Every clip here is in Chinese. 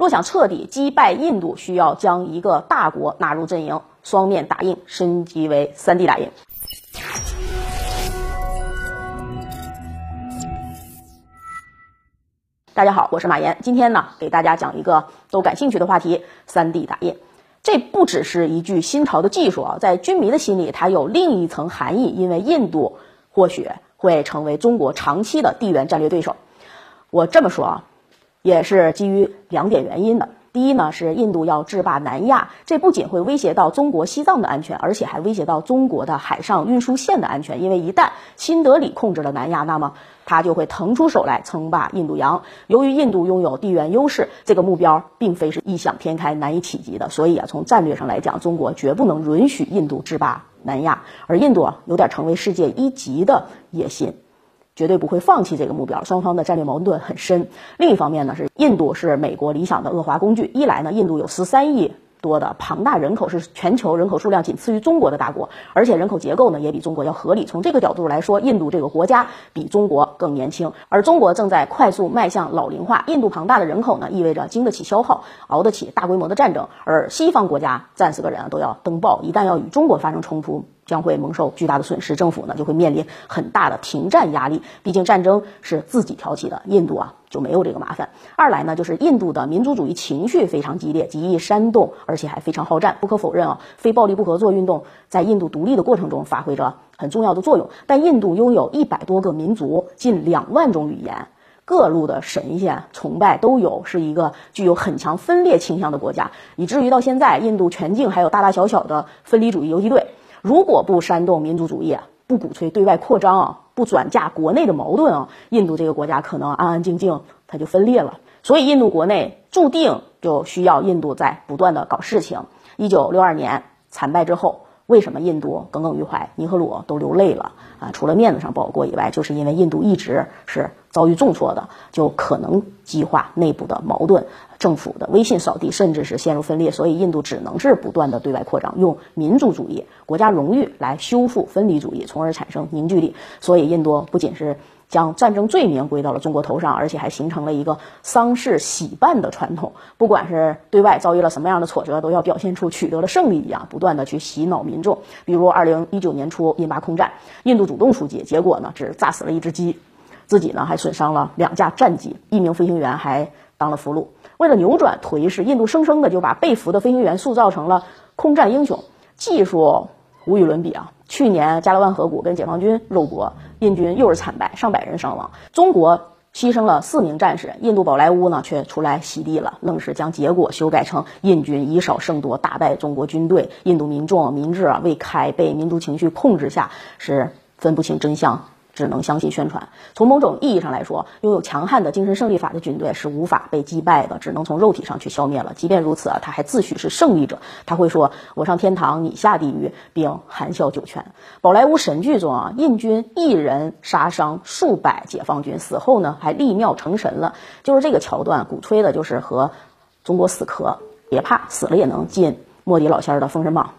若想彻底击败印度，需要将一个大国纳入阵营，双面打印升级为三 D 打印。大家好，我是马岩，今天呢给大家讲一个都感兴趣的话题——三 D 打印。这不只是一句新潮的技术啊，在军迷的心里，它有另一层含义，因为印度或许会成为中国长期的地缘战略对手。我这么说啊，也是基于两点原因的。第一呢，是印度要制霸南亚，这不仅会威胁到中国西藏的安全，而且还威胁到中国的海上运输线的安全。因为一旦新德里控制了南亚，那么他就会腾出手来称霸印度洋。由于印度拥有地缘优势，这个目标并非是异想天开、难以企及的。所以啊，从战略上来讲，中国绝不能允许印度制霸南亚，而印度啊，有点成为世界一级的野心。绝对不会放弃这个目标，双方的战略矛盾很深。另一方面呢，是印度是美国理想的恶化工具。一来呢，印度有十三亿多的庞大人口，是全球人口数量仅次于中国的大国，而且人口结构呢也比中国要合理。从这个角度来说，印度这个国家比中国更年轻，而中国正在快速迈向老龄化。印度庞大的人口呢，意味着经得起消耗，熬得起大规模的战争。而西方国家战死个人啊都要登报，一旦要与中国发生冲突。将会蒙受巨大的损失，政府呢就会面临很大的停战压力。毕竟战争是自己挑起的，印度啊就没有这个麻烦。二来呢，就是印度的民族主义情绪非常激烈，极易煽动，而且还非常好战。不可否认啊，非暴力不合作运动在印度独立的过程中发挥着很重要的作用。但印度拥有一百多个民族，近两万种语言，各路的神仙崇拜都有，是一个具有很强分裂倾向的国家，以至于到现在，印度全境还有大大小小的分离主义游击队。如果不煽动民族主义，不鼓吹对外扩张啊，不转嫁国内的矛盾啊，印度这个国家可能安安静静它就分裂了。所以印度国内注定就需要印度在不断的搞事情。一九六二年惨败之后。为什么印度耿耿于怀？尼赫鲁都流泪了啊！除了面子上不好过以外，就是因为印度一直是遭遇重挫的，就可能激化内部的矛盾，政府的威信扫地，甚至是陷入分裂。所以印度只能是不断的对外扩张，用民族主义、国家荣誉来修复分离主义，从而产生凝聚力。所以印度不仅是。将战争罪名归到了中国头上，而且还形成了一个丧事喜办的传统。不管是对外遭遇了什么样的挫折，都要表现出取得了胜利一样，不断的去洗脑民众。比如二零一九年初印巴空战，印度主动出击，结果呢只炸死了一只鸡，自己呢还损伤了两架战机，一名飞行员还当了俘虏。为了扭转颓势，印度生生的就把被俘的飞行员塑造成了空战英雄，技术无与伦比啊！去年加勒万河谷跟解放军肉搏。印军又是惨败，上百人伤亡。中国牺牲了四名战士，印度宝莱坞呢却出来洗地了，愣是将结果修改成印军以少胜多，打败中国军队。印度民众民智啊未开，被民族情绪控制下，是分不清真相。只能相信宣传。从某种意义上来说，拥有强悍的精神胜利法的军队是无法被击败的，只能从肉体上去消灭了。即便如此啊，他还自诩是胜利者。他会说：“我上天堂，你下地狱，并含笑九泉。”宝莱坞神剧中啊，印军一人杀伤数百解放军，死后呢还立庙成神了。就是这个桥段，鼓吹的就是和中国死磕，别怕，死了也能进莫迪老仙儿的封神榜。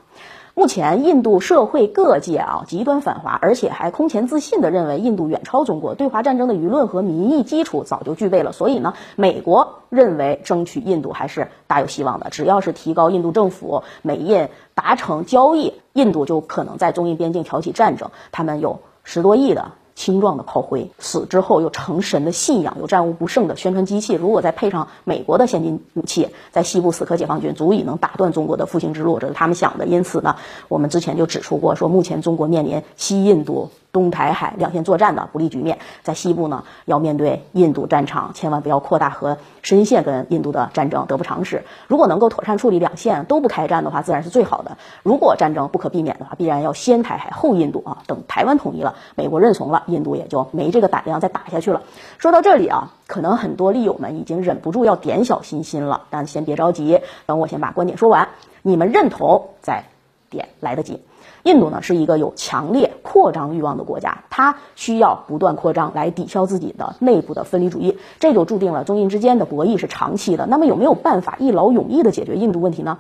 目前，印度社会各界啊极端反华，而且还空前自信地认为印度远超中国，对华战争的舆论和民意基础早就具备了。所以呢，美国认为争取印度还是大有希望的。只要是提高印度政府美印达成交易，印度就可能在中印边境挑起战争。他们有十多亿的。青壮的炮灰，死之后又成神的信仰，有战无不胜的宣传机器。如果再配上美国的先进武器，在西部死磕解放军，足以能打断中国的复兴之路。这是他们想的。因此呢，我们之前就指出过，说目前中国面临西印度。东台海两线作战的不利局面，在西部呢，要面对印度战场，千万不要扩大和深陷跟印度的战争，得不偿失。如果能够妥善处理两线都不开战的话，自然是最好的。如果战争不可避免的话，必然要先台海后印度啊。等台湾统一了，美国认怂了，印度也就没这个胆量再打下去了。说到这里啊，可能很多利友们已经忍不住要点小心心了，但先别着急，等我先把观点说完，你们认同再点，来得及。印度呢是一个有强烈扩张欲望的国家，它需要不断扩张来抵消自己的内部的分离主义，这就注定了中印之间的博弈是长期的。那么有没有办法一劳永逸的解决印度问题呢？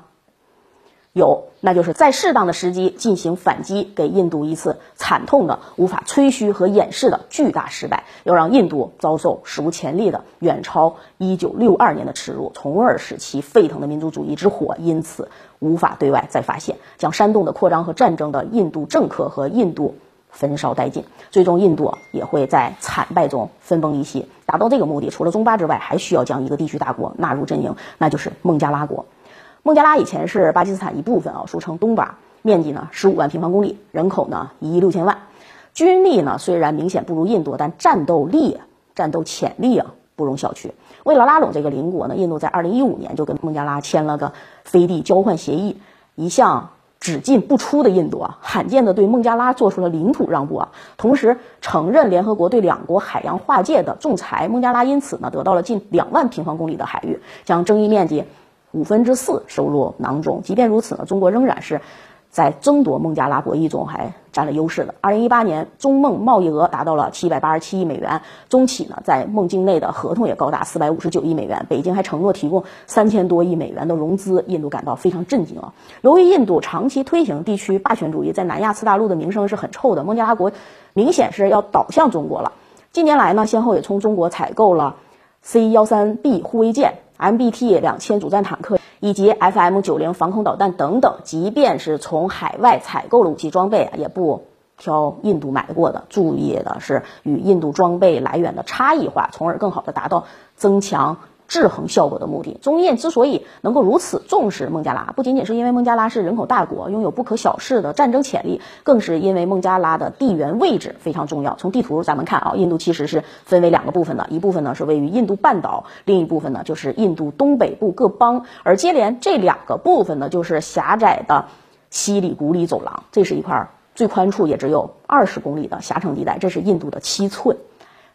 有，那就是在适当的时机进行反击，给印度一次惨痛的、无法吹嘘和掩饰的巨大失败，要让印度遭受史无前例的远超1962年的耻辱，从而使其沸腾的民族主义之火因此无法对外再发现，将煽动的扩张和战争的印度政客和印度焚烧殆尽，最终印度也会在惨败中分崩离析。达到这个目的，除了中巴之外，还需要将一个地区大国纳入阵营，那就是孟加拉国。孟加拉以前是巴基斯坦一部分啊，俗称东巴，面积呢十五万平方公里，人口呢一亿六千万，军力呢虽然明显不如印度，但战斗力、战斗潜力啊不容小觑。为了拉拢这个邻国呢，印度在二零一五年就跟孟加拉签了个飞地交换协议，一向只进不出的印度啊，罕见的对孟加拉做出了领土让步啊，同时承认联合国对两国海洋划界的仲裁，孟加拉因此呢得到了近两万平方公里的海域，将争议面积。五分之四收入囊中。即便如此呢，中国仍然是在争夺孟加拉博弈中还占了优势的。二零一八年中孟贸易额达到了七百八十七亿美元，中企呢在孟境内的合同也高达四百五十九亿美元。北京还承诺提供三千多亿美元的融资，印度感到非常震惊啊！由于印度长期推行地区霸权主义，在南亚次大陆的名声是很臭的。孟加拉国明显是要倒向中国了。近年来呢，先后也从中国采购了 C 幺三 B 护卫舰。MBT 两千主战坦克以及 FM 九零防空导弹等等，即便是从海外采购了武器装备，也不挑印度买过的。注意的是，与印度装备来源的差异化，从而更好的达到增强。制衡效果的目的，中印之所以能够如此重视孟加拉，不仅仅是因为孟加拉是人口大国，拥有不可小视的战争潜力，更是因为孟加拉的地缘位置非常重要。从地图咱们看啊，印度其实是分为两个部分的，一部分呢是位于印度半岛，另一部分呢就是印度东北部各邦，而接连这两个部分呢就是狭窄的西里古里走廊，这是一块最宽处也只有二十公里的狭长地带，这是印度的七寸。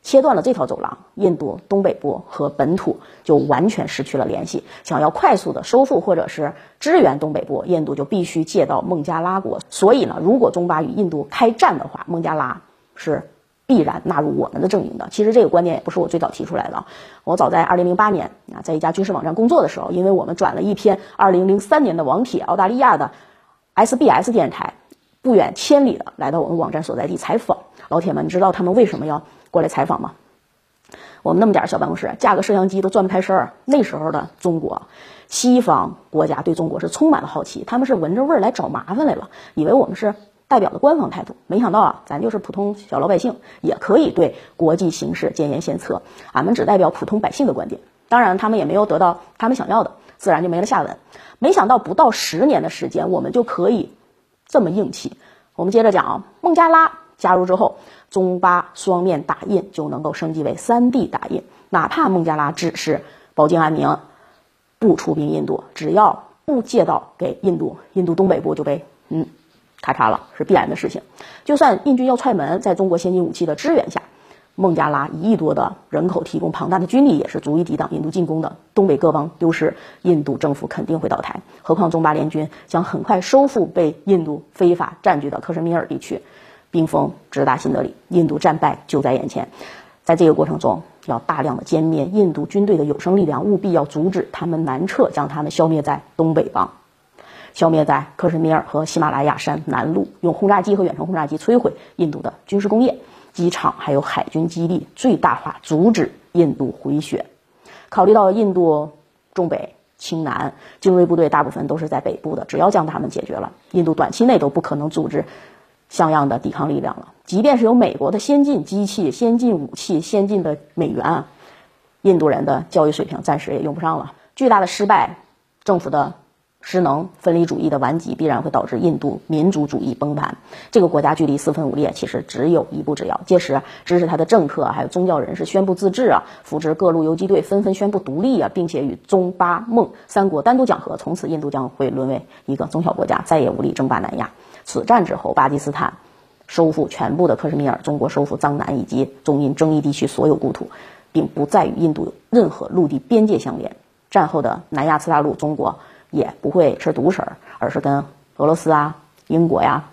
切断了这条走廊，印度东北部和本土就完全失去了联系。想要快速的收复或者是支援东北部，印度就必须借到孟加拉国。所以呢，如果中巴与印度开战的话，孟加拉是必然纳入我们的阵营的。其实这个观点也不是我最早提出来的，我早在二零零八年啊，在一家军事网站工作的时候，因为我们转了一篇二零零三年的网帖，澳大利亚的 SBS 电视台不远千里的来到我们网站所在地采访。老铁们，你知道他们为什么要？过来采访吗？我们那么点小办公室，架个摄像机都转不开身儿。那时候的中国，西方国家对中国是充满了好奇，他们是闻着味儿来找麻烦来了，以为我们是代表的官方态度。没想到啊，咱就是普通小老百姓，也可以对国际形势建言献策。俺们只代表普通百姓的观点。当然，他们也没有得到他们想要的，自然就没了下文。没想到不到十年的时间，我们就可以这么硬气。我们接着讲啊，孟加拉加入之后。中巴双面打印就能够升级为三 D 打印，哪怕孟加拉只是保境安宁，不出兵印度，只要不借道给印度，印度东北部就被嗯咔嚓了，是必然的事情。就算印军要踹门，在中国先进武器的支援下，孟加拉一亿多的人口提供庞大的军力，也是足以抵挡印度进攻的。东北各邦丢失，印度政府肯定会倒台。何况中巴联军将很快收复被印度非法占据的克什米尔地区。冰封直达新德里，印度战败就在眼前。在这个过程中，要大量的歼灭印度军队的有生力量，务必要阻止他们南撤，将他们消灭在东北方，消灭在克什米尔和喜马拉雅山南麓，用轰炸机和远程轰炸机摧毁印度的军事工业、机场，还有海军基地，最大化阻止印度回血。考虑到印度重北轻南，精锐部队大部分都是在北部的，只要将他们解决了，印度短期内都不可能组织。像样的抵抗力量了，即便是有美国的先进机器、先进武器、先进的美元啊，印度人的教育水平暂时也用不上了。巨大的失败，政府的失能，分离主义的顽疾，必然会导致印度民族主义崩盘。这个国家距离四分五裂，其实只有一步之遥。届时，支持他的政客还有宗教人士宣布自治啊，扶植各路游击队纷纷宣布独立啊，并且与中巴孟三国单独讲和，从此印度将会沦为一个中小国家，再也无力争霸南亚。此战之后，巴基斯坦收复全部的克什米尔，中国收复藏南以及中印争议地区所有故土，并不再与印度有任何陆地边界相连。战后的南亚次大陆，中国也不会吃独食，而是跟俄罗斯啊、英国呀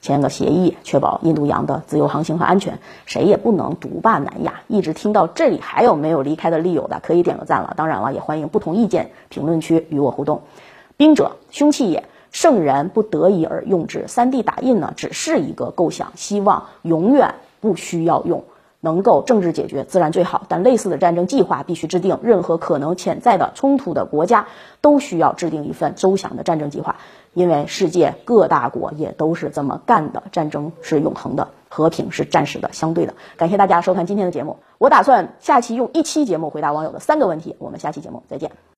签个协议，确保印度洋的自由航行和安全。谁也不能独霸南亚。一直听到这里，还有没有离开的利友的，可以点个赞了。当然了，也欢迎不同意见评论区与我互动。兵者，凶器也。圣人不得已而用之。三 D 打印呢，只是一个构想，希望永远不需要用。能够政治解决自然最好，但类似的战争计划必须制定。任何可能潜在的冲突的国家都需要制定一份周详的战争计划，因为世界各大国也都是这么干的。战争是永恒的，和平是暂时的、相对的。感谢大家收看今天的节目，我打算下期用一期节目回答网友的三个问题。我们下期节目再见。